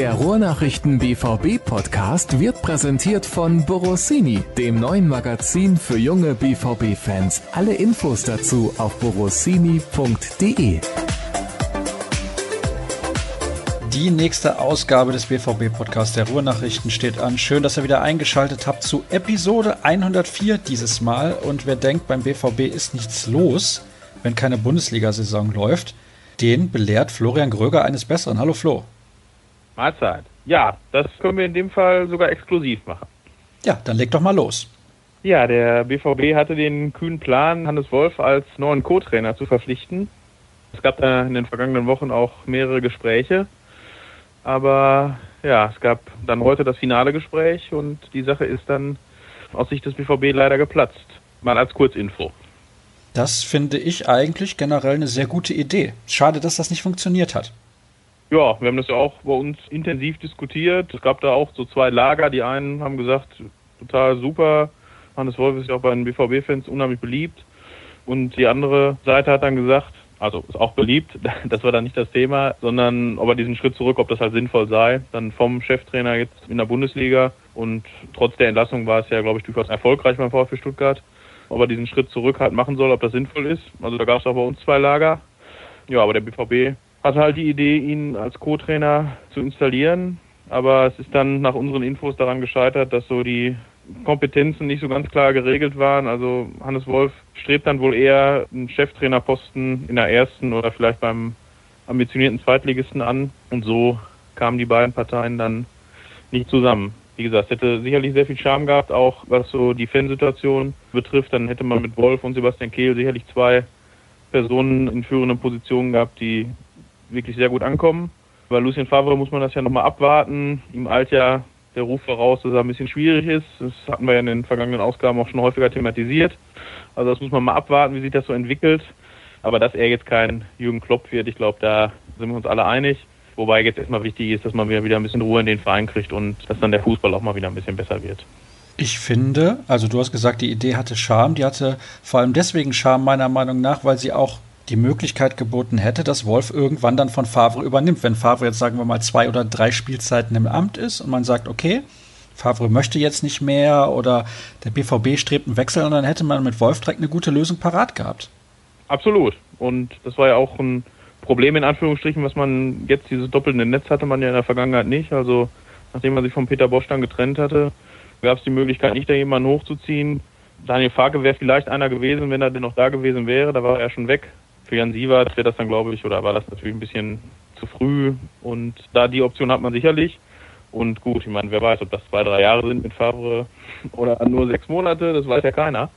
Der Ruhrnachrichten BVB Podcast wird präsentiert von Borossini, dem neuen Magazin für junge BVB Fans. Alle Infos dazu auf borossini.de. Die nächste Ausgabe des BVB Podcasts der Ruhrnachrichten steht an. Schön, dass ihr wieder eingeschaltet habt zu Episode 104 dieses Mal. Und wer denkt, beim BVB ist nichts los, wenn keine Bundesliga-Saison läuft, den belehrt Florian Gröger eines Besseren. Hallo Flo. Mahlzeit. Ja, das können wir in dem Fall sogar exklusiv machen. Ja, dann leg doch mal los. Ja, der BVB hatte den kühnen Plan, Hannes Wolf als neuen Co-Trainer zu verpflichten. Es gab da in den vergangenen Wochen auch mehrere Gespräche. Aber ja, es gab dann heute das finale Gespräch und die Sache ist dann aus Sicht des BVB leider geplatzt. Mal als Kurzinfo. Das finde ich eigentlich generell eine sehr gute Idee. Schade, dass das nicht funktioniert hat. Ja, wir haben das ja auch bei uns intensiv diskutiert. Es gab da auch so zwei Lager. Die einen haben gesagt, total super. Hannes Wolf ist ja auch bei den BVB-Fans unheimlich beliebt. Und die andere Seite hat dann gesagt, also ist auch beliebt, das war dann nicht das Thema, sondern ob er diesen Schritt zurück, ob das halt sinnvoll sei, dann vom Cheftrainer jetzt in der Bundesliga. Und trotz der Entlassung war es ja, glaube ich, durchaus erfolgreich beim VfB Stuttgart ob er diesen Schritt zurück halt machen soll, ob das sinnvoll ist. Also da gab es auch bei uns zwei Lager. Ja, aber der BVB hatte halt die Idee, ihn als Co-Trainer zu installieren. Aber es ist dann nach unseren Infos daran gescheitert, dass so die Kompetenzen nicht so ganz klar geregelt waren. Also Hannes Wolf strebt dann wohl eher einen Cheftrainerposten in der ersten oder vielleicht beim ambitionierten Zweitligisten an. Und so kamen die beiden Parteien dann nicht zusammen wie gesagt, hätte sicherlich sehr viel Charme gehabt, auch was so die Fansituation betrifft. Dann hätte man mit Wolf und Sebastian Kehl sicherlich zwei Personen in führenden Positionen gehabt, die wirklich sehr gut ankommen. Bei Lucien Favre muss man das ja nochmal abwarten. Ihm eilt ja der Ruf voraus, dass er ein bisschen schwierig ist. Das hatten wir ja in den vergangenen Ausgaben auch schon häufiger thematisiert. Also das muss man mal abwarten, wie sich das so entwickelt. Aber dass er jetzt kein Jürgen Klopp wird, ich glaube, da sind wir uns alle einig. Wobei jetzt erstmal wichtig ist, dass man wieder ein bisschen Ruhe in den Verein kriegt und dass dann der Fußball auch mal wieder ein bisschen besser wird. Ich finde, also du hast gesagt, die Idee hatte Charme. Die hatte vor allem deswegen Charme meiner Meinung nach, weil sie auch die Möglichkeit geboten hätte, dass Wolf irgendwann dann von Favre übernimmt. Wenn Favre jetzt, sagen wir mal, zwei oder drei Spielzeiten im Amt ist und man sagt, okay, Favre möchte jetzt nicht mehr oder der BVB strebt einen Wechsel und dann hätte man mit Wolf direkt eine gute Lösung parat gehabt. Absolut. Und das war ja auch ein Problem in Anführungsstrichen, was man jetzt dieses doppelte Netz hatte man ja in der Vergangenheit nicht. Also nachdem man sich von Peter Bosch dann getrennt hatte, gab es die Möglichkeit nicht, da jemanden hochzuziehen. Daniel Farke wäre vielleicht einer gewesen, wenn er denn noch da gewesen wäre. Da war er schon weg. Für Jan Sievert wäre das dann, glaube ich, oder war das natürlich ein bisschen zu früh. Und da die Option hat man sicherlich. Und gut, ich meine, wer weiß, ob das zwei, drei Jahre sind mit Favre oder nur sechs Monate, das weiß ja keiner.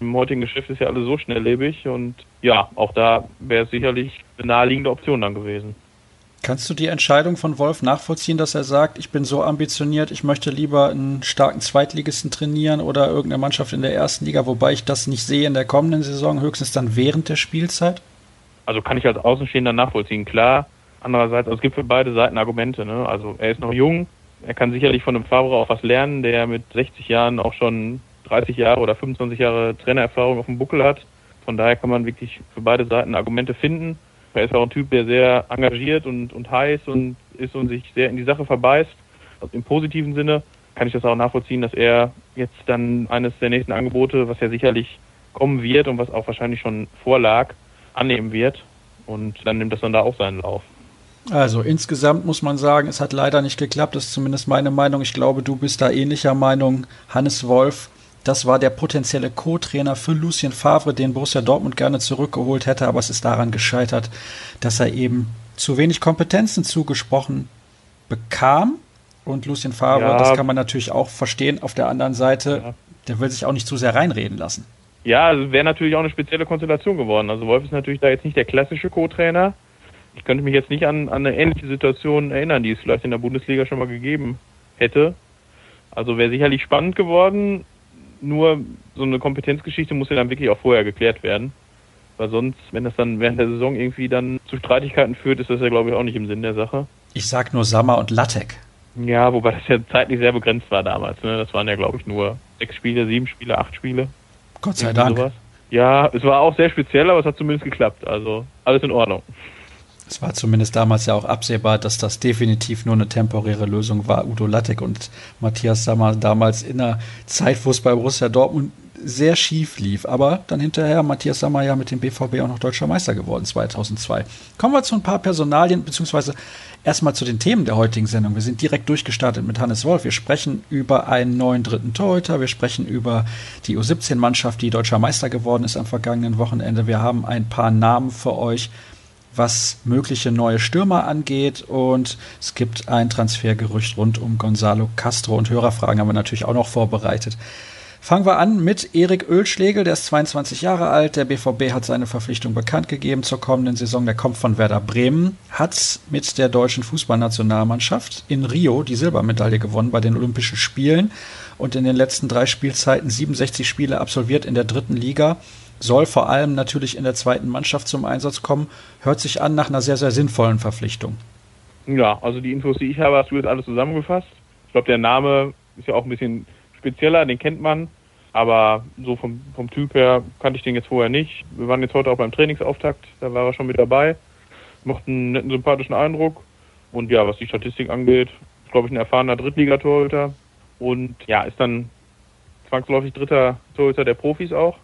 Im heutigen Geschäft ist ja alles so schnelllebig und ja, auch da wäre es sicherlich eine naheliegende Option dann gewesen. Kannst du die Entscheidung von Wolf nachvollziehen, dass er sagt, ich bin so ambitioniert, ich möchte lieber einen starken Zweitligisten trainieren oder irgendeine Mannschaft in der ersten Liga, wobei ich das nicht sehe in der kommenden Saison, höchstens dann während der Spielzeit? Also kann ich als Außenstehender nachvollziehen, klar. Andererseits, also es gibt für beide Seiten Argumente. Ne? Also er ist noch jung, er kann sicherlich von einem Favre auch was lernen, der mit 60 Jahren auch schon 30 Jahre oder 25 Jahre Trainererfahrung auf dem Buckel hat. Von daher kann man wirklich für beide Seiten Argumente finden. Er ist auch ein Typ, der sehr engagiert und, und heiß und ist und sich sehr in die Sache verbeißt. Also im positiven Sinne kann ich das auch nachvollziehen, dass er jetzt dann eines der nächsten Angebote, was ja sicherlich kommen wird und was auch wahrscheinlich schon vorlag, annehmen wird. Und dann nimmt das dann da auch seinen Lauf. Also insgesamt muss man sagen, es hat leider nicht geklappt. Das ist zumindest meine Meinung. Ich glaube, du bist da ähnlicher Meinung. Hannes Wolf das war der potenzielle Co-Trainer für Lucien Favre, den Borussia Dortmund gerne zurückgeholt hätte, aber es ist daran gescheitert, dass er eben zu wenig Kompetenzen zugesprochen bekam. Und Lucien Favre, ja. das kann man natürlich auch verstehen, auf der anderen Seite, ja. der will sich auch nicht zu sehr reinreden lassen. Ja, also wäre natürlich auch eine spezielle Konstellation geworden. Also Wolf ist natürlich da jetzt nicht der klassische Co-Trainer. Ich könnte mich jetzt nicht an, an eine ähnliche Situation erinnern, die es vielleicht in der Bundesliga schon mal gegeben hätte. Also wäre sicherlich spannend geworden nur so eine Kompetenzgeschichte muss ja dann wirklich auch vorher geklärt werden. Weil sonst, wenn das dann während der Saison irgendwie dann zu Streitigkeiten führt, ist das ja, glaube ich, auch nicht im Sinn der Sache. Ich sag nur Sammer und Lattek. Ja, wobei das ja zeitlich sehr begrenzt war damals. Ne? Das waren ja, glaube ich, nur sechs Spiele, sieben Spiele, acht Spiele. Gott sei Dank. Sowas. Ja, es war auch sehr speziell, aber es hat zumindest geklappt. Also alles in Ordnung. Es war zumindest damals ja auch absehbar, dass das definitiv nur eine temporäre Lösung war. Udo Lattek und Matthias Sammer damals in einer Zeit, wo es bei Borussia Dortmund sehr schief lief. Aber dann hinterher Matthias Sammer ja mit dem BVB auch noch deutscher Meister geworden 2002. Kommen wir zu ein paar Personalien, beziehungsweise erstmal zu den Themen der heutigen Sendung. Wir sind direkt durchgestartet mit Hannes Wolf. Wir sprechen über einen neuen dritten Torhüter. Wir sprechen über die U17-Mannschaft, die deutscher Meister geworden ist am vergangenen Wochenende. Wir haben ein paar Namen für euch was mögliche neue Stürmer angeht. Und es gibt ein Transfergerücht rund um Gonzalo Castro und Hörerfragen haben wir natürlich auch noch vorbereitet. Fangen wir an mit Erik Ölschlegel, der ist 22 Jahre alt. Der BVB hat seine Verpflichtung bekannt gegeben zur kommenden Saison. Der kommt von Werder Bremen, hat mit der deutschen Fußballnationalmannschaft in Rio die Silbermedaille gewonnen bei den Olympischen Spielen und in den letzten drei Spielzeiten 67 Spiele absolviert in der dritten Liga soll vor allem natürlich in der zweiten Mannschaft zum Einsatz kommen. Hört sich an nach einer sehr, sehr sinnvollen Verpflichtung. Ja, also die Infos, die ich habe, hast du jetzt alles zusammengefasst. Ich glaube, der Name ist ja auch ein bisschen spezieller, den kennt man. Aber so vom, vom Typ her kannte ich den jetzt vorher nicht. Wir waren jetzt heute auch beim Trainingsauftakt, da war er schon mit dabei. Macht einen netten, sympathischen Eindruck. Und ja, was die Statistik angeht, ist, glaube ich, ein erfahrener Drittligatorhüter. Und ja, ist dann zwangsläufig dritter Torhüter der Profis auch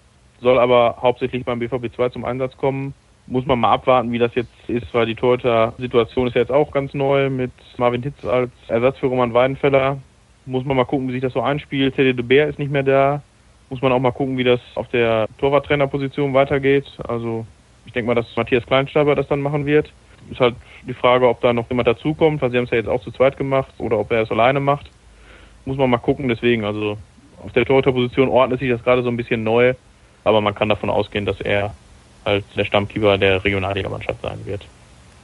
soll aber hauptsächlich beim BVB 2 zum Einsatz kommen. Muss man mal abwarten, wie das jetzt ist, weil die Torhüter-Situation ist ja jetzt auch ganz neu mit Marvin Hitz als Ersatz für Roman Weidenfeller. Muss man mal gucken, wie sich das so einspielt. Teddy de Beer ist nicht mehr da. Muss man auch mal gucken, wie das auf der Torwarttrainerposition weitergeht. Also ich denke mal, dass Matthias Kleinstaber das dann machen wird. Ist halt die Frage, ob da noch jemand dazukommt, weil sie haben es ja jetzt auch zu zweit gemacht oder ob er es alleine macht. Muss man mal gucken. Deswegen, also auf der Torhüterposition ordnet sich das gerade so ein bisschen neu aber man kann davon ausgehen, dass er als der Stammkeeper der Regionalligamannschaft sein wird.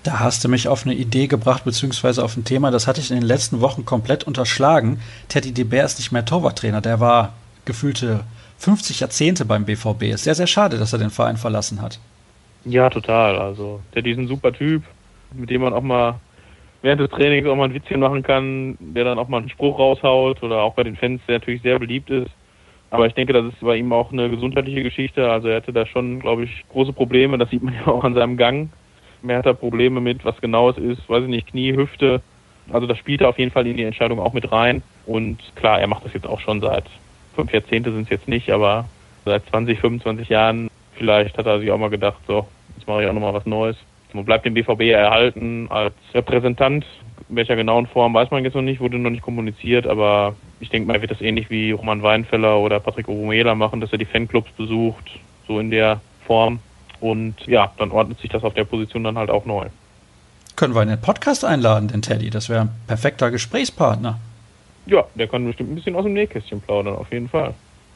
Da hast du mich auf eine Idee gebracht, beziehungsweise auf ein Thema, das hatte ich in den letzten Wochen komplett unterschlagen. Teddy de Beer ist nicht mehr Torwarttrainer, der war gefühlte 50 Jahrzehnte beim BVB. Ist sehr, sehr schade, dass er den Verein verlassen hat. Ja, total. Also, Teddy ist ein super Typ, mit dem man auch mal während des Trainings auch mal ein Witzchen machen kann, der dann auch mal einen Spruch raushaut oder auch bei den Fans, der natürlich sehr beliebt ist. Aber ich denke, das ist bei ihm auch eine gesundheitliche Geschichte. Also er hatte da schon, glaube ich, große Probleme. Das sieht man ja auch an seinem Gang. Mehr hat er Probleme mit, was genau es ist, weiß ich nicht, Knie, Hüfte. Also das spielte auf jeden Fall in die Entscheidung auch mit rein. Und klar, er macht das jetzt auch schon seit fünf Jahrzehnte sind es jetzt nicht, aber seit 20, 25 Jahren vielleicht hat er sich auch mal gedacht, so, jetzt mache ich auch nochmal was Neues. Man bleibt dem BVB erhalten als Repräsentant. In welcher genauen Form weiß man jetzt noch nicht, wurde noch nicht kommuniziert, aber ich denke mal, er wird das ähnlich wie Roman Weinfeller oder Patrick Orumela machen, dass er die Fanclubs besucht, so in der Form. Und ja, dann ordnet sich das auf der Position dann halt auch neu. Können wir in den Podcast einladen, den Teddy? Das wäre ein perfekter Gesprächspartner. Ja, der kann bestimmt ein bisschen aus dem Nähkästchen plaudern, auf jeden Fall.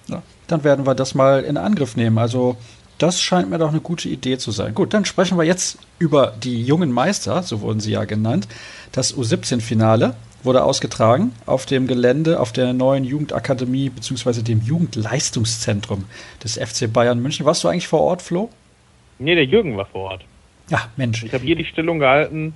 Ja, dann werden wir das mal in Angriff nehmen. Also, das scheint mir doch eine gute Idee zu sein. Gut, dann sprechen wir jetzt über die jungen Meister, so wurden sie ja genannt. Das U17-Finale wurde ausgetragen auf dem Gelände auf der neuen Jugendakademie bzw. dem Jugendleistungszentrum des FC Bayern München. Warst du eigentlich vor Ort, Flo? Nee, der Jürgen war vor Ort. Ja, Mensch. Ich habe hier die Stellung gehalten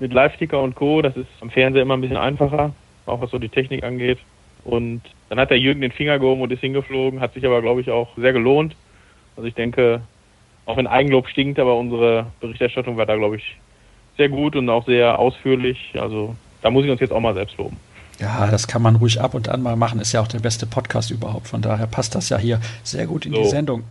mit Live-Ticker und Co. Das ist am Fernseher immer ein bisschen einfacher, auch was so die Technik angeht. Und dann hat der Jürgen den Finger gehoben und ist hingeflogen, hat sich aber, glaube ich, auch sehr gelohnt. Also ich denke, auch wenn Eigenlob stinkt, aber unsere Berichterstattung war da, glaube ich, sehr gut und auch sehr ausführlich. Also da muss ich uns jetzt auch mal selbst loben. Ja, das kann man ruhig ab und an mal machen. Ist ja auch der beste Podcast überhaupt. Von daher passt das ja hier sehr gut in so. die Sendung.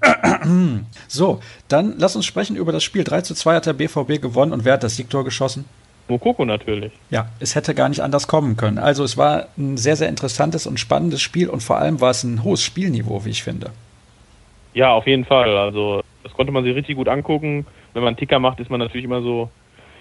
so, dann lass uns sprechen über das Spiel. 3 zu 2 hat der BVB gewonnen und wer hat das Siegtor geschossen? Mokoko natürlich. Ja, es hätte gar nicht anders kommen können. Also es war ein sehr, sehr interessantes und spannendes Spiel und vor allem war es ein hohes Spielniveau, wie ich finde. Ja, auf jeden Fall. Also das konnte man sich richtig gut angucken. Wenn man einen Ticker macht, ist man natürlich immer so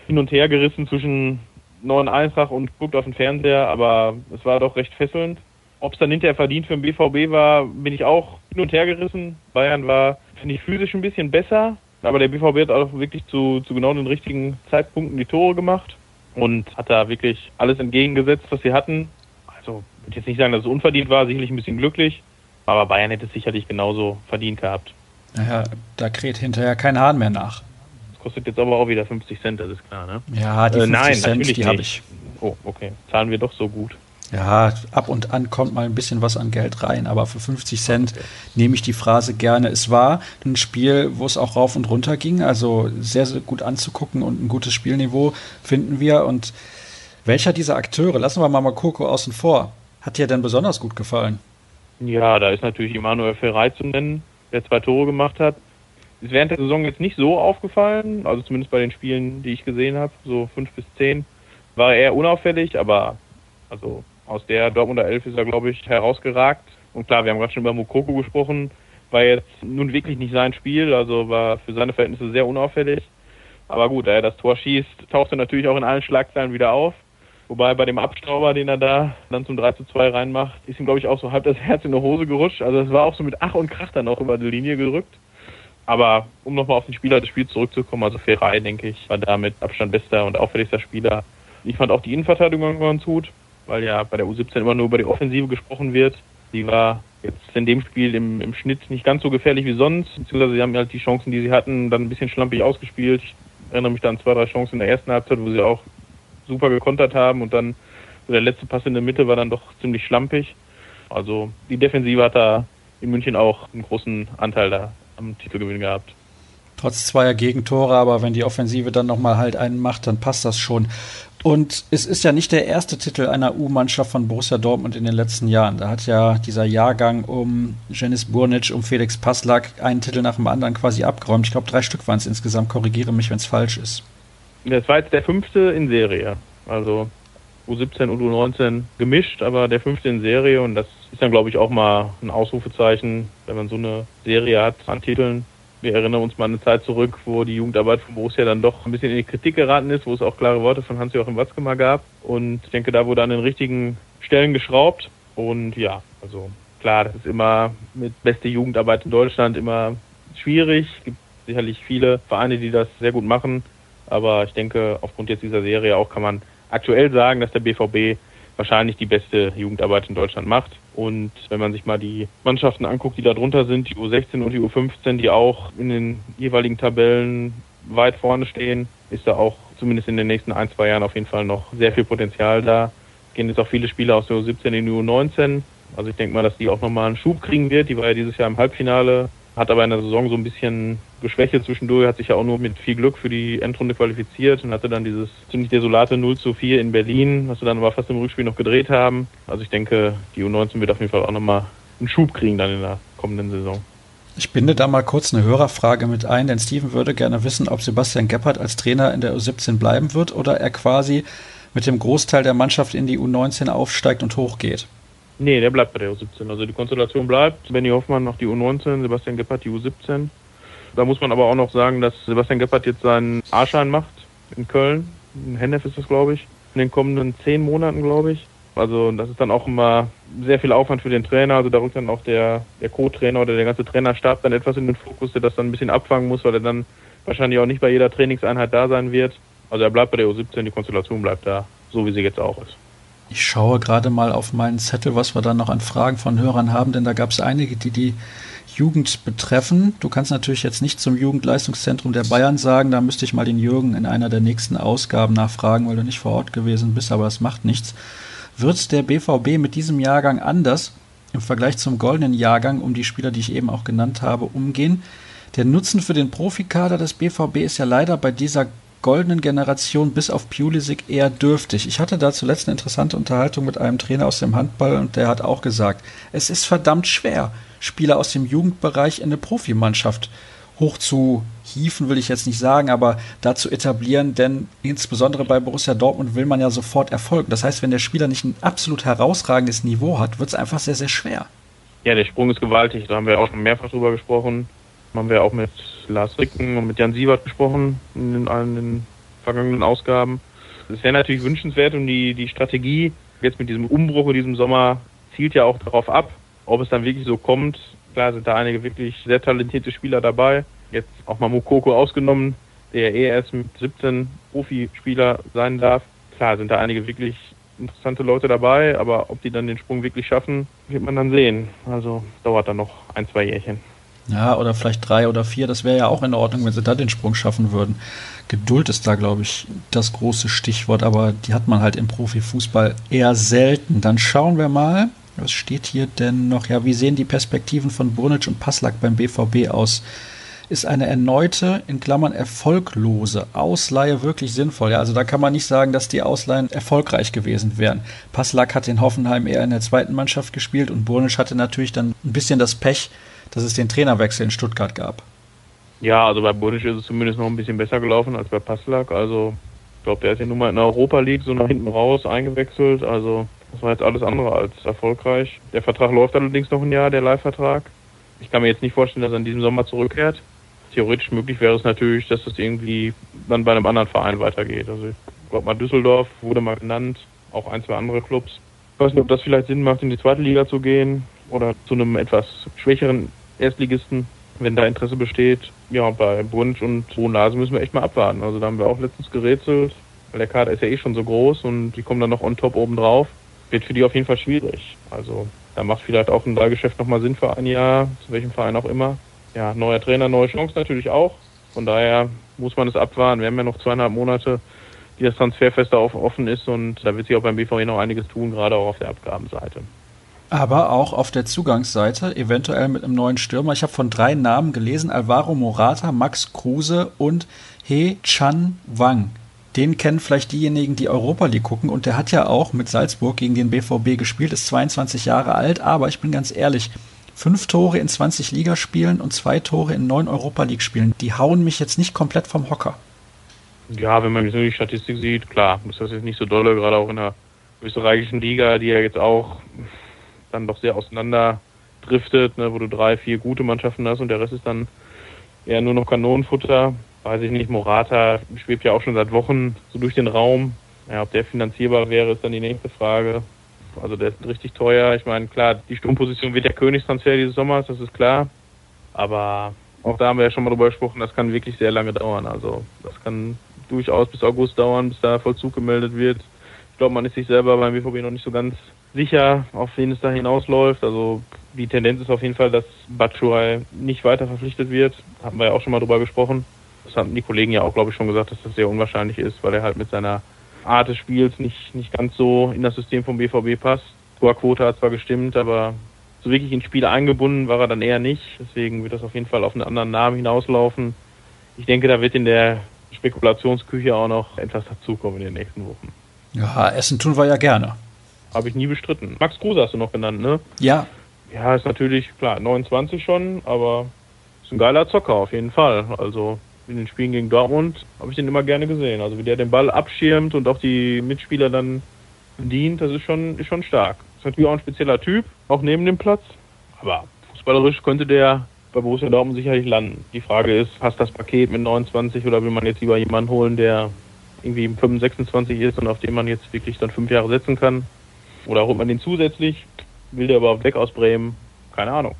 hin und her gerissen zwischen neuen Eintrag und guckt auf den Fernseher, aber es war doch recht fesselnd. Ob es dann hinterher verdient für den BVB war, bin ich auch hin und her gerissen. Bayern war, finde ich, physisch ein bisschen besser, aber der BVB hat auch wirklich zu, zu genau den richtigen Zeitpunkten die Tore gemacht und hat da wirklich alles entgegengesetzt, was sie hatten. Also, ich würde jetzt nicht sagen, dass es unverdient war, sicherlich ein bisschen glücklich, aber Bayern hätte es sicherlich genauso verdient gehabt. Naja, da kräht hinterher kein Hahn mehr nach. Kostet jetzt aber auch wieder 50 Cent, das ist klar, ne? Ja, die 50 äh, nein, Cent, die habe ich. Oh, okay. Zahlen wir doch so gut. Ja, ab und an kommt mal ein bisschen was an Geld rein, aber für 50 Cent okay. nehme ich die Phrase gerne. Es war ein Spiel, wo es auch rauf und runter ging, also sehr, sehr gut anzugucken und ein gutes Spielniveau finden wir. Und welcher dieser Akteure, lassen wir mal Makoko außen vor, hat dir denn besonders gut gefallen? Ja, da ist natürlich Immanuel Ferrei zu nennen, der zwei Tore gemacht hat. Ist während der Saison jetzt nicht so aufgefallen, also zumindest bei den Spielen, die ich gesehen habe, so fünf bis zehn, war er eher unauffällig, aber also aus der Dortmunder Elf ist er, glaube ich, herausgeragt. Und klar, wir haben gerade schon über Mukoko gesprochen, war jetzt nun wirklich nicht sein Spiel, also war für seine Verhältnisse sehr unauffällig. Aber gut, da er das Tor schießt, taucht er natürlich auch in allen Schlagzeilen wieder auf. Wobei bei dem Abstauber, den er da dann zum 3 zu 2 reinmacht, ist ihm, glaube ich, auch so halb das Herz in die Hose gerutscht. Also es war auch so mit Ach und Krach dann auch über die Linie gerückt. Aber um nochmal auf den Spieler des Spiels zurückzukommen, also Ferrei, denke ich, war da mit Abstand bester und auffälligster Spieler. Ich fand auch die Innenverteidigung ganz gut, weil ja bei der U17 immer nur über die Offensive gesprochen wird. Die war jetzt in dem Spiel im, im Schnitt nicht ganz so gefährlich wie sonst, beziehungsweise sie haben halt die Chancen, die sie hatten, dann ein bisschen schlampig ausgespielt. Ich erinnere mich da an zwei, drei Chancen in der ersten Halbzeit, wo sie auch super gekontert haben und dann der letzte Pass in der Mitte war dann doch ziemlich schlampig. Also die Defensive hat da in München auch einen großen Anteil da am Titelgewinn gehabt. Trotz zweier Gegentore, aber wenn die Offensive dann nochmal halt einen macht, dann passt das schon. Und es ist ja nicht der erste Titel einer U-Mannschaft von Borussia Dortmund in den letzten Jahren. Da hat ja dieser Jahrgang um Janis Burnic, um Felix Passlack einen Titel nach dem anderen quasi abgeräumt. Ich glaube, drei Stück waren es insgesamt. Korrigiere mich, wenn es falsch ist. Das war jetzt der fünfte in Serie. Also U17 und U19 gemischt, aber der fünfte in Serie und das ist dann, glaube ich, auch mal ein Ausrufezeichen, wenn man so eine Serie hat an Titeln. Wir erinnern uns mal eine Zeit zurück, wo die Jugendarbeit von Borussia dann doch ein bisschen in die Kritik geraten ist, wo es auch klare Worte von Hans-Joachim Watzke gab. Und ich denke, da wurde an den richtigen Stellen geschraubt. Und ja, also klar, das ist immer mit beste Jugendarbeit in Deutschland immer schwierig. Es gibt sicherlich viele Vereine, die das sehr gut machen. Aber ich denke, aufgrund jetzt dieser Serie auch kann man aktuell sagen, dass der BVB wahrscheinlich die beste Jugendarbeit in Deutschland macht. Und wenn man sich mal die Mannschaften anguckt, die da drunter sind, die U16 und die U15, die auch in den jeweiligen Tabellen weit vorne stehen, ist da auch zumindest in den nächsten ein, zwei Jahren auf jeden Fall noch sehr viel Potenzial da. Es gehen jetzt auch viele Spieler aus der U17 in die U19. Also ich denke mal, dass die auch nochmal einen Schub kriegen wird. Die war ja dieses Jahr im Halbfinale hat aber in der Saison so ein bisschen geschwächt zwischendurch, hat sich ja auch nur mit viel Glück für die Endrunde qualifiziert und hatte dann dieses ziemlich desolate 0 zu 4 in Berlin, was wir dann aber fast im Rückspiel noch gedreht haben. Also ich denke, die U19 wird auf jeden Fall auch nochmal einen Schub kriegen dann in der kommenden Saison. Ich binde da mal kurz eine Hörerfrage mit ein, denn Steven würde gerne wissen, ob Sebastian Gebhardt als Trainer in der U17 bleiben wird oder er quasi mit dem Großteil der Mannschaft in die U19 aufsteigt und hochgeht. Nee, der bleibt bei der U17. Also die Konstellation bleibt. Benny Hoffmann noch die U19, Sebastian Gebhardt die U17. Da muss man aber auch noch sagen, dass Sebastian Gebhardt jetzt seinen A-Schein macht in Köln. In Hennef ist das, glaube ich. In den kommenden zehn Monaten, glaube ich. Also das ist dann auch immer sehr viel Aufwand für den Trainer. Also da rückt dann auch der, der Co-Trainer oder der ganze Trainerstab dann etwas in den Fokus, der das dann ein bisschen abfangen muss, weil er dann wahrscheinlich auch nicht bei jeder Trainingseinheit da sein wird. Also er bleibt bei der U17, die Konstellation bleibt da, so wie sie jetzt auch ist. Ich schaue gerade mal auf meinen Zettel, was wir dann noch an Fragen von Hörern haben, denn da gab es einige, die die Jugend betreffen. Du kannst natürlich jetzt nicht zum Jugendleistungszentrum der Bayern sagen, da müsste ich mal den Jürgen in einer der nächsten Ausgaben nachfragen, weil du nicht vor Ort gewesen bist, aber das macht nichts. Wird der BVB mit diesem Jahrgang anders im Vergleich zum goldenen Jahrgang, um die Spieler, die ich eben auch genannt habe, umgehen? Der Nutzen für den Profikader des BVB ist ja leider bei dieser goldenen Generation bis auf Pulisic eher dürftig. Ich hatte da zuletzt eine interessante Unterhaltung mit einem Trainer aus dem Handball und der hat auch gesagt, es ist verdammt schwer, Spieler aus dem Jugendbereich in eine Profimannschaft hoch zu hieven, will ich jetzt nicht sagen, aber da zu etablieren, denn insbesondere bei Borussia Dortmund will man ja sofort Erfolg. Das heißt, wenn der Spieler nicht ein absolut herausragendes Niveau hat, wird es einfach sehr, sehr schwer. Ja, der Sprung ist gewaltig, da haben wir auch schon mehrfach drüber gesprochen. Haben wir auch mit Lars Ricken und mit Jan Siebert gesprochen in den, allen den vergangenen Ausgaben. Es wäre natürlich wünschenswert und die, die Strategie jetzt mit diesem Umbruch in diesem Sommer zielt ja auch darauf ab, ob es dann wirklich so kommt. Klar sind da einige wirklich sehr talentierte Spieler dabei. Jetzt auch mal Mukoko ausgenommen, der eh erst mit 17 Profispieler sein darf. Klar sind da einige wirklich interessante Leute dabei, aber ob die dann den Sprung wirklich schaffen, wird man dann sehen. Also dauert dann noch ein, zwei Jährchen. Ja, oder vielleicht drei oder vier, das wäre ja auch in Ordnung, wenn sie da den Sprung schaffen würden. Geduld ist da, glaube ich, das große Stichwort, aber die hat man halt im Profifußball eher selten. Dann schauen wir mal, was steht hier denn noch? Ja, wie sehen die Perspektiven von Brunic und Passlack beim BVB aus? Ist eine erneute, in Klammern erfolglose Ausleihe wirklich sinnvoll? Ja, also da kann man nicht sagen, dass die Ausleihen erfolgreich gewesen wären. Passlack hat in Hoffenheim eher in der zweiten Mannschaft gespielt und Brunic hatte natürlich dann ein bisschen das Pech, dass es den Trainerwechsel in Stuttgart gab. Ja, also bei Bodic ist es zumindest noch ein bisschen besser gelaufen als bei Passlack. Also ich glaube, der ist ja nun mal in der Europa League so nach hinten raus eingewechselt. Also das war jetzt alles andere als erfolgreich. Der Vertrag läuft allerdings noch ein Jahr, der Leihvertrag. Ich kann mir jetzt nicht vorstellen, dass er in diesem Sommer zurückkehrt. Theoretisch möglich wäre es natürlich, dass das irgendwie dann bei einem anderen Verein weitergeht. Also ich glaube mal Düsseldorf wurde mal genannt, auch ein, zwei andere Clubs. Ich weiß nicht, ob das vielleicht Sinn macht, in die zweite Liga zu gehen oder zu einem etwas schwächeren Erstligisten wenn da Interesse besteht. Ja, bei Brunch und Hohenlase müssen wir echt mal abwarten. Also da haben wir auch letztens gerätselt, weil der Kader ist ja eh schon so groß und die kommen dann noch on top oben drauf. Wird für die auf jeden Fall schwierig. Also da macht vielleicht auch ein Leihgeschäft nochmal Sinn für ein Jahr, zu welchem Verein auch immer. Ja, neuer Trainer, neue Chance natürlich auch. Von daher muss man es abwarten. Wir haben ja noch zweieinhalb Monate, die das Transferfest auch offen ist und da wird sich auch beim BVE noch einiges tun, gerade auch auf der Abgabenseite. Aber auch auf der Zugangsseite, eventuell mit einem neuen Stürmer. Ich habe von drei Namen gelesen: Alvaro Morata, Max Kruse und He Chan Wang. Den kennen vielleicht diejenigen, die Europa League gucken. Und der hat ja auch mit Salzburg gegen den BVB gespielt, ist 22 Jahre alt. Aber ich bin ganz ehrlich, fünf Tore in 20 Ligaspielen und zwei Tore in neun Europa League Spielen, die hauen mich jetzt nicht komplett vom Hocker. Ja, wenn man jetzt nur die Statistik sieht, klar, ist das jetzt nicht so dolle, gerade auch in der österreichischen Liga, die ja jetzt auch dann doch sehr auseinander driftet, ne, wo du drei, vier gute Mannschaften hast und der Rest ist dann eher nur noch Kanonenfutter. Weiß ich nicht, Morata schwebt ja auch schon seit Wochen so durch den Raum. Ja, ob der finanzierbar wäre, ist dann die nächste Frage. Also der ist richtig teuer. Ich meine, klar, die Sturmposition wird der Königstransfer dieses Sommers, das ist klar. Aber auch da haben wir ja schon mal drüber gesprochen, das kann wirklich sehr lange dauern. Also das kann durchaus bis August dauern, bis da Vollzug gemeldet wird. Ich glaube, man ist sich selber beim BVB noch nicht so ganz sicher, auf wen es da hinausläuft. Also die Tendenz ist auf jeden Fall, dass Batshuayi nicht weiter verpflichtet wird. Hatten wir ja auch schon mal drüber gesprochen. Das hatten die Kollegen ja auch, glaube ich, schon gesagt, dass das sehr unwahrscheinlich ist, weil er halt mit seiner Art des Spiels nicht, nicht ganz so in das System vom BVB passt. Torquote hat zwar gestimmt, aber so wirklich ins Spiel eingebunden war er dann eher nicht. Deswegen wird das auf jeden Fall auf einen anderen Namen hinauslaufen. Ich denke, da wird in der Spekulationsküche auch noch etwas dazukommen in den nächsten Wochen. Ja, Essen tun wir ja gerne. Habe ich nie bestritten. Max Kruse hast du noch genannt, ne? Ja. Ja, ist natürlich, klar, 29 schon, aber ist ein geiler Zocker auf jeden Fall. Also in den Spielen gegen Dortmund habe ich den immer gerne gesehen. Also wie der den Ball abschirmt und auch die Mitspieler dann bedient, das ist schon, ist schon stark. Ist natürlich auch ein spezieller Typ, auch neben dem Platz. Aber fußballerisch könnte der bei Borussia Dortmund sicherlich landen. Die Frage ist, passt das Paket mit 29 oder will man jetzt lieber jemanden holen, der irgendwie 25, 26 ist und auf den man jetzt wirklich dann fünf Jahre setzen kann? Oder holt man den zusätzlich? Will der überhaupt weg aus Bremen? Keine Ahnung.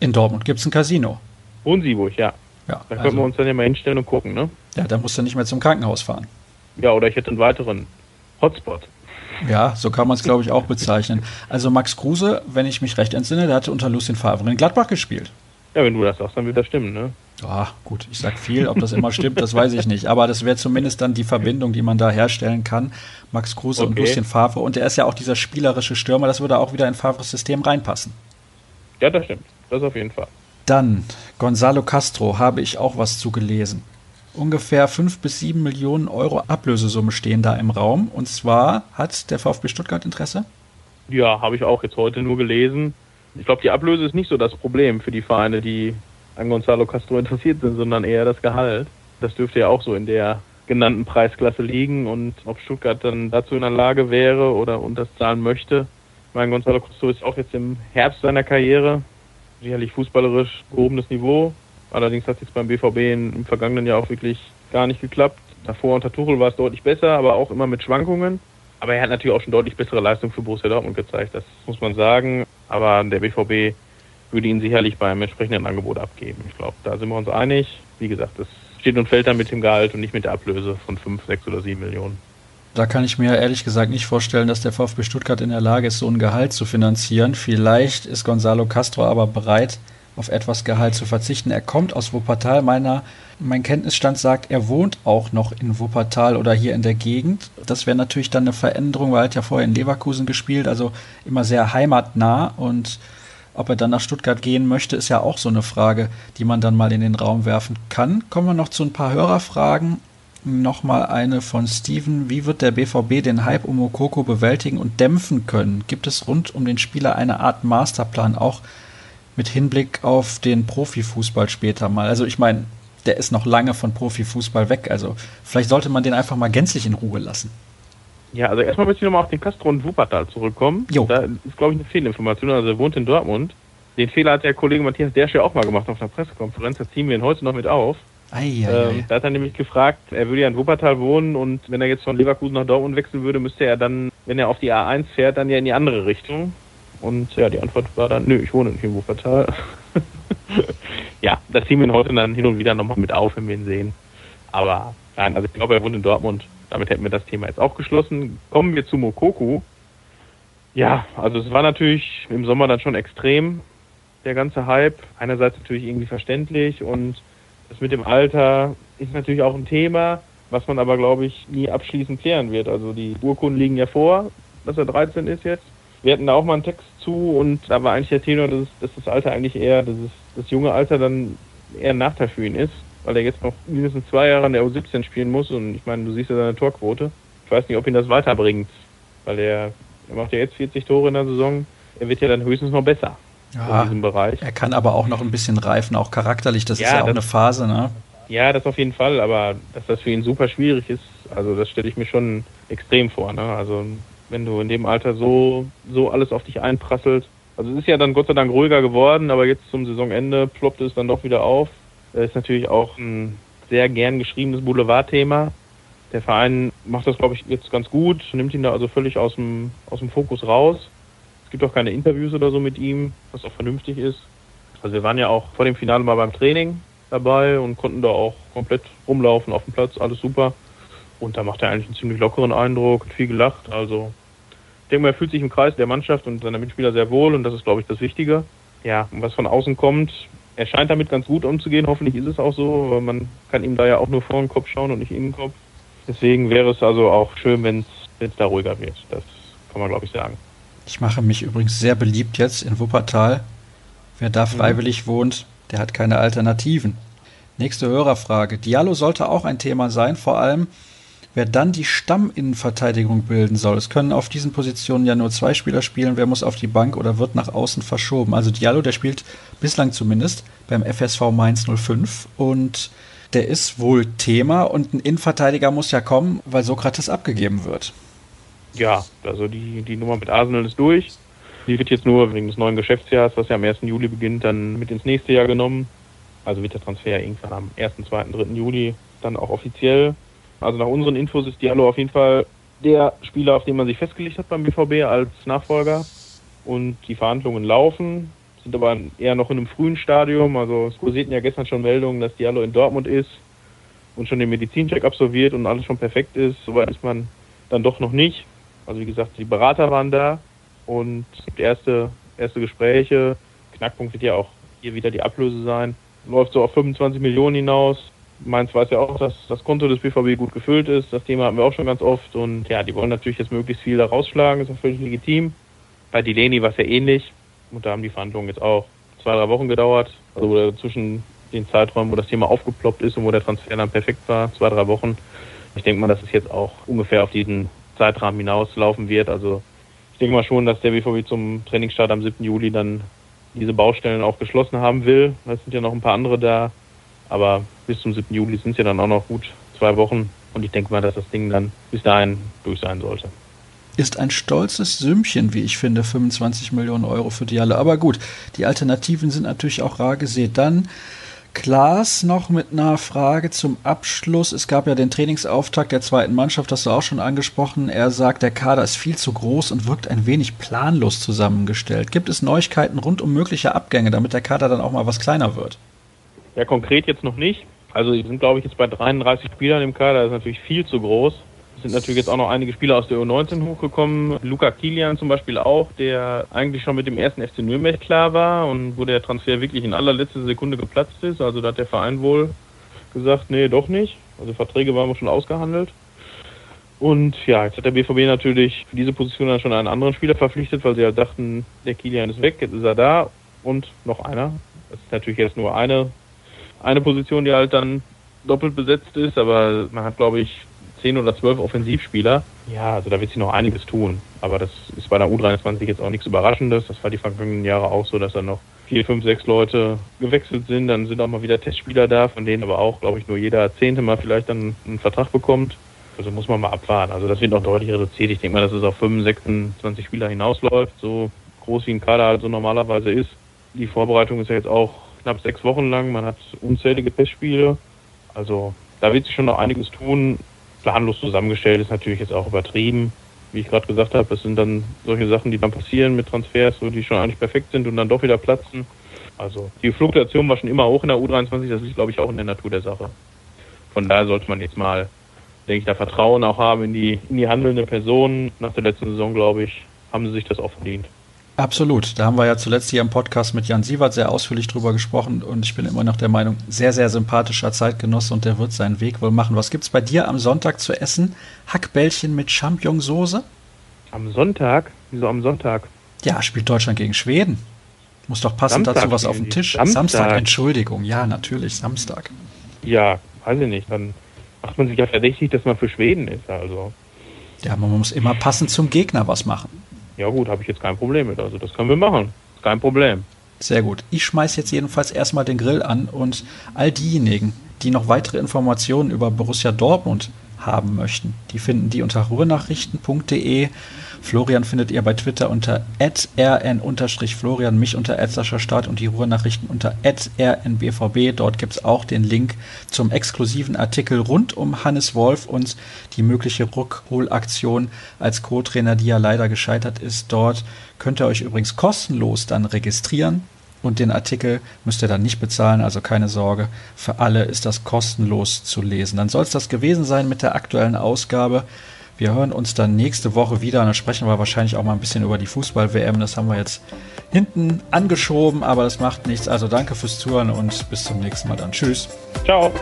In Dortmund gibt es ein Casino. Wohnsieburg, ja. Ja, da können also, wir uns dann ja mal hinstellen und gucken, ne? Ja, da musst du nicht mehr zum Krankenhaus fahren. Ja, oder ich hätte einen weiteren Hotspot. Ja, so kann man es, glaube ich, auch bezeichnen. Also Max Kruse, wenn ich mich recht entsinne, der hatte unter Lucien Favre in Gladbach gespielt. Ja, wenn du das sagst, dann wird das stimmen, ne? Ja, gut, ich sag viel, ob das immer stimmt, das weiß ich nicht. Aber das wäre zumindest dann die Verbindung, die man da herstellen kann. Max Kruse okay. und Lucien Favre. Und er ist ja auch dieser spielerische Stürmer, das würde auch wieder in Favres System reinpassen. Ja, das stimmt. Das auf jeden Fall. Dann, Gonzalo Castro, habe ich auch was zugelesen. Ungefähr 5 bis 7 Millionen Euro Ablösesumme stehen da im Raum. Und zwar hat der VfB Stuttgart Interesse? Ja, habe ich auch jetzt heute nur gelesen. Ich glaube, die Ablöse ist nicht so das Problem für die Vereine, die an Gonzalo Castro interessiert sind, sondern eher das Gehalt. Das dürfte ja auch so in der genannten Preisklasse liegen und ob Stuttgart dann dazu in der Lage wäre oder und das zahlen möchte. Ich meine, Gonzalo Castro ist auch jetzt im Herbst seiner Karriere, sicherlich fußballerisch gehobenes Niveau. Allerdings hat es jetzt beim BVB im vergangenen Jahr auch wirklich gar nicht geklappt. Davor unter Tuchel war es deutlich besser, aber auch immer mit Schwankungen. Aber er hat natürlich auch schon deutlich bessere Leistung für Borussia Dortmund gezeigt, das muss man sagen. Aber der BVB würde ihn sicherlich beim entsprechenden Angebot abgeben. Ich glaube, da sind wir uns einig. Wie gesagt, das steht und fällt dann mit dem Gehalt und nicht mit der Ablöse von 5, 6 oder 7 Millionen. Da kann ich mir ehrlich gesagt nicht vorstellen, dass der VfB Stuttgart in der Lage ist, so ein Gehalt zu finanzieren. Vielleicht ist Gonzalo Castro aber bereit, auf etwas Gehalt zu verzichten. Er kommt aus Wuppertal. Meiner, mein Kenntnisstand sagt, er wohnt auch noch in Wuppertal oder hier in der Gegend. Das wäre natürlich dann eine Veränderung, weil er hat ja vorher in Leverkusen gespielt, also immer sehr heimatnah. Und ob er dann nach Stuttgart gehen möchte, ist ja auch so eine Frage, die man dann mal in den Raum werfen kann. Kommen wir noch zu ein paar Hörerfragen. Nochmal eine von Steven. Wie wird der BVB den Hype um Okoko bewältigen und dämpfen können? Gibt es rund um den Spieler eine Art Masterplan, auch mit Hinblick auf den Profifußball später mal? Also ich meine, der ist noch lange von Profifußball weg. Also vielleicht sollte man den einfach mal gänzlich in Ruhe lassen. Ja, also erstmal möchte ich nochmal auf den Castro und Wuppertal zurückkommen. Jo. Da ist, glaube ich, eine Fehlinformation. Also er wohnt in Dortmund. Den Fehler hat der Kollege Matthias Dersch ja auch mal gemacht auf einer Pressekonferenz. Das ziehen wir ihn heute noch mit auf. Ei, ei, ähm, da hat er nämlich gefragt, er würde ja in Wuppertal wohnen und wenn er jetzt von Leverkusen nach Dortmund wechseln würde, müsste er dann, wenn er auf die A1 fährt, dann ja in die andere Richtung. Und ja, die Antwort war dann, nö, ich wohne nicht in Wuppertal. ja, das ziehen wir ihn heute dann hin und wieder nochmal mit auf, wenn wir ihn sehen. Aber nein, also ich glaube, er wohnt in Dortmund. Damit hätten wir das Thema jetzt auch geschlossen. Kommen wir zu Mokoku. Ja, also es war natürlich im Sommer dann schon extrem, der ganze Hype. Einerseits natürlich irgendwie verständlich und das mit dem Alter ist natürlich auch ein Thema, was man aber, glaube ich, nie abschließend klären wird. Also die Urkunden liegen ja vor, dass er 13 ist jetzt. Wir hatten da auch mal einen Text zu und da war eigentlich der Tenor, dass, dass das Alter eigentlich eher, dass es, das junge Alter dann eher ein Nachteil für ihn ist, weil er jetzt noch mindestens zwei Jahre an der U17 spielen muss und ich meine, du siehst ja seine Torquote. Ich weiß nicht, ob ihn das weiterbringt, weil er, er macht ja jetzt 40 Tore in der Saison. Er wird ja dann höchstens noch besser ja, in diesem Bereich. Er kann aber auch noch ein bisschen reifen, auch charakterlich. Das ja, ist ja auch das, eine Phase, ne? Ja, das auf jeden Fall, aber dass das für ihn super schwierig ist, also das stelle ich mir schon extrem vor. Ne? Also wenn du in dem Alter so, so alles auf dich einprasselt. Also es ist ja dann Gott sei Dank ruhiger geworden, aber jetzt zum Saisonende ploppte es dann doch wieder auf. Das ist natürlich auch ein sehr gern geschriebenes Boulevardthema. Der Verein macht das, glaube ich, jetzt ganz gut, nimmt ihn da also völlig aus dem, aus dem Fokus raus gibt auch keine Interviews oder so mit ihm, was auch vernünftig ist. Also wir waren ja auch vor dem Finale mal beim Training dabei und konnten da auch komplett rumlaufen auf dem Platz, alles super. Und da macht er eigentlich einen ziemlich lockeren Eindruck, viel gelacht. Also ich denke mal, er fühlt sich im Kreis der Mannschaft und seiner Mitspieler sehr wohl und das ist, glaube ich, das Wichtige. Ja, und was von außen kommt, er scheint damit ganz gut umzugehen. Hoffentlich ist es auch so, weil man kann ihm da ja auch nur vor den Kopf schauen und nicht in den Kopf. Deswegen wäre es also auch schön, wenn es da ruhiger wird. Das kann man, glaube ich, sagen. Ich mache mich übrigens sehr beliebt jetzt in Wuppertal. Wer da mhm. freiwillig mhm. wohnt, der hat keine Alternativen. Nächste Hörerfrage. Diallo sollte auch ein Thema sein, vor allem wer dann die Stamminnenverteidigung bilden soll. Es können auf diesen Positionen ja nur zwei Spieler spielen. Wer muss auf die Bank oder wird nach außen verschoben? Also Diallo, der spielt bislang zumindest beim FSV Mainz 05 und der ist wohl Thema und ein Innenverteidiger muss ja kommen, weil Sokrates abgegeben wird. Ja, also die, die Nummer mit Arsenal ist durch. Die wird jetzt nur wegen des neuen Geschäftsjahres, was ja am 1. Juli beginnt, dann mit ins nächste Jahr genommen. Also wird der Transfer irgendwann am 1., 2., 3. Juli dann auch offiziell. Also nach unseren Infos ist Diallo auf jeden Fall der Spieler, auf den man sich festgelegt hat beim BVB als Nachfolger. Und die Verhandlungen laufen, sind aber eher noch in einem frühen Stadium. Also es kursierten ja gestern schon Meldungen, dass Diallo in Dortmund ist und schon den Medizincheck absolviert und alles schon perfekt ist. Soweit ist man dann doch noch nicht. Also wie gesagt, die Berater waren da und erste, erste Gespräche. Knackpunkt wird ja auch hier wieder die Ablöse sein. Läuft so auf 25 Millionen hinaus. Mainz weiß ja auch, dass das Konto des BVB gut gefüllt ist. Das Thema hatten wir auch schon ganz oft. Und ja, die wollen natürlich jetzt möglichst viel da rausschlagen. Ist auch völlig legitim. Bei Delaney war es ja ähnlich. Und da haben die Verhandlungen jetzt auch zwei, drei Wochen gedauert. Also zwischen den Zeiträumen, wo das Thema aufgeploppt ist und wo der Transfer dann perfekt war, zwei, drei Wochen. Ich denke mal, das ist jetzt auch ungefähr auf diesen Zeitrahmen hinauslaufen wird. Also ich denke mal schon, dass der BVB zum Trainingsstart am 7. Juli dann diese Baustellen auch geschlossen haben will. Es sind ja noch ein paar andere da, aber bis zum 7. Juli sind es ja dann auch noch gut zwei Wochen und ich denke mal, dass das Ding dann bis dahin durch sein sollte. Ist ein stolzes Sümmchen, wie ich finde, 25 Millionen Euro für die alle. Aber gut, die Alternativen sind natürlich auch rar gesehen. Dann Klaas noch mit einer Frage zum Abschluss. Es gab ja den Trainingsauftakt der zweiten Mannschaft, das hast du auch schon angesprochen. Er sagt, der Kader ist viel zu groß und wirkt ein wenig planlos zusammengestellt. Gibt es Neuigkeiten rund um mögliche Abgänge, damit der Kader dann auch mal was kleiner wird? Ja, konkret jetzt noch nicht. Also, die sind, glaube ich, jetzt bei 33 Spielern im Kader. Das ist natürlich viel zu groß. Es sind natürlich jetzt auch noch einige Spieler aus der U19 hochgekommen. Luca Kilian zum Beispiel auch, der eigentlich schon mit dem ersten FC Nürnberg klar war und wo der Transfer wirklich in allerletzter Sekunde geplatzt ist. Also da hat der Verein wohl gesagt, nee, doch nicht. Also Verträge waren schon ausgehandelt. Und ja, jetzt hat der BVB natürlich für diese Position dann schon einen anderen Spieler verpflichtet, weil sie ja halt dachten, der Kilian ist weg, jetzt ist er da und noch einer. Das ist natürlich jetzt nur eine, eine Position, die halt dann doppelt besetzt ist, aber man hat, glaube ich, zehn oder zwölf Offensivspieler. Ja, also da wird sich noch einiges tun. Aber das ist bei der U23 jetzt auch nichts Überraschendes. Das war die vergangenen Jahre auch so, dass dann noch vier, fünf, sechs Leute gewechselt sind. Dann sind auch mal wieder Testspieler da, von denen aber auch, glaube ich, nur jeder Zehnte mal vielleicht dann einen Vertrag bekommt. Also muss man mal abwarten. Also das wird noch deutlich reduziert. Ich denke mal, dass es auf 25, 26 Spieler hinausläuft, so groß wie ein Kader halt so normalerweise ist. Die Vorbereitung ist ja jetzt auch knapp sechs Wochen lang. Man hat unzählige Testspiele. Also da wird sich schon noch einiges tun. Planlos zusammengestellt ist natürlich jetzt auch übertrieben. Wie ich gerade gesagt habe, das sind dann solche Sachen, die dann passieren mit Transfers, so die schon eigentlich perfekt sind und dann doch wieder platzen. Also die Fluktuation war schon immer hoch in der U23, das liegt glaube ich auch in der Natur der Sache. Von daher sollte man jetzt mal denke ich, da Vertrauen auch haben in die, in die handelnde Person. Nach der letzten Saison, glaube ich, haben sie sich das auch verdient. Absolut. Da haben wir ja zuletzt hier im Podcast mit Jan Sievert sehr ausführlich drüber gesprochen und ich bin immer noch der Meinung, sehr, sehr sympathischer Zeitgenosse und der wird seinen Weg wohl machen. Was gibt es bei dir am Sonntag zu essen? Hackbällchen mit Champignonsauce? Am Sonntag? Wieso am Sonntag? Ja, spielt Deutschland gegen Schweden. Muss doch passend Samstag dazu was auf dem Tisch. Samstag. Samstag, Entschuldigung. Ja, natürlich, Samstag. Ja, weiß ich nicht. Dann macht man sich ja verdächtig, dass man für Schweden ist. Also. Ja, man muss immer passend zum Gegner was machen. Ja gut, habe ich jetzt kein Problem mit. Also das können wir machen. Kein Problem. Sehr gut. Ich schmeiß jetzt jedenfalls erstmal den Grill an und all diejenigen, die noch weitere Informationen über Borussia Dortmund haben möchten, die finden die unter ruhrnachrichten.de Florian findet ihr bei Twitter unter rn-florian, mich unter Start und die Ruhrnachrichten unter rnbvb. Dort gibt es auch den Link zum exklusiven Artikel rund um Hannes Wolf und die mögliche Rückholaktion als Co-Trainer, die ja leider gescheitert ist. Dort könnt ihr euch übrigens kostenlos dann registrieren. Und den Artikel müsst ihr dann nicht bezahlen, also keine Sorge. Für alle ist das kostenlos zu lesen. Dann soll es das gewesen sein mit der aktuellen Ausgabe. Wir hören uns dann nächste Woche wieder und dann sprechen wir wahrscheinlich auch mal ein bisschen über die Fußball-WM. Das haben wir jetzt hinten angeschoben, aber das macht nichts. Also danke fürs Zuhören und bis zum nächsten Mal dann. Tschüss. Ciao.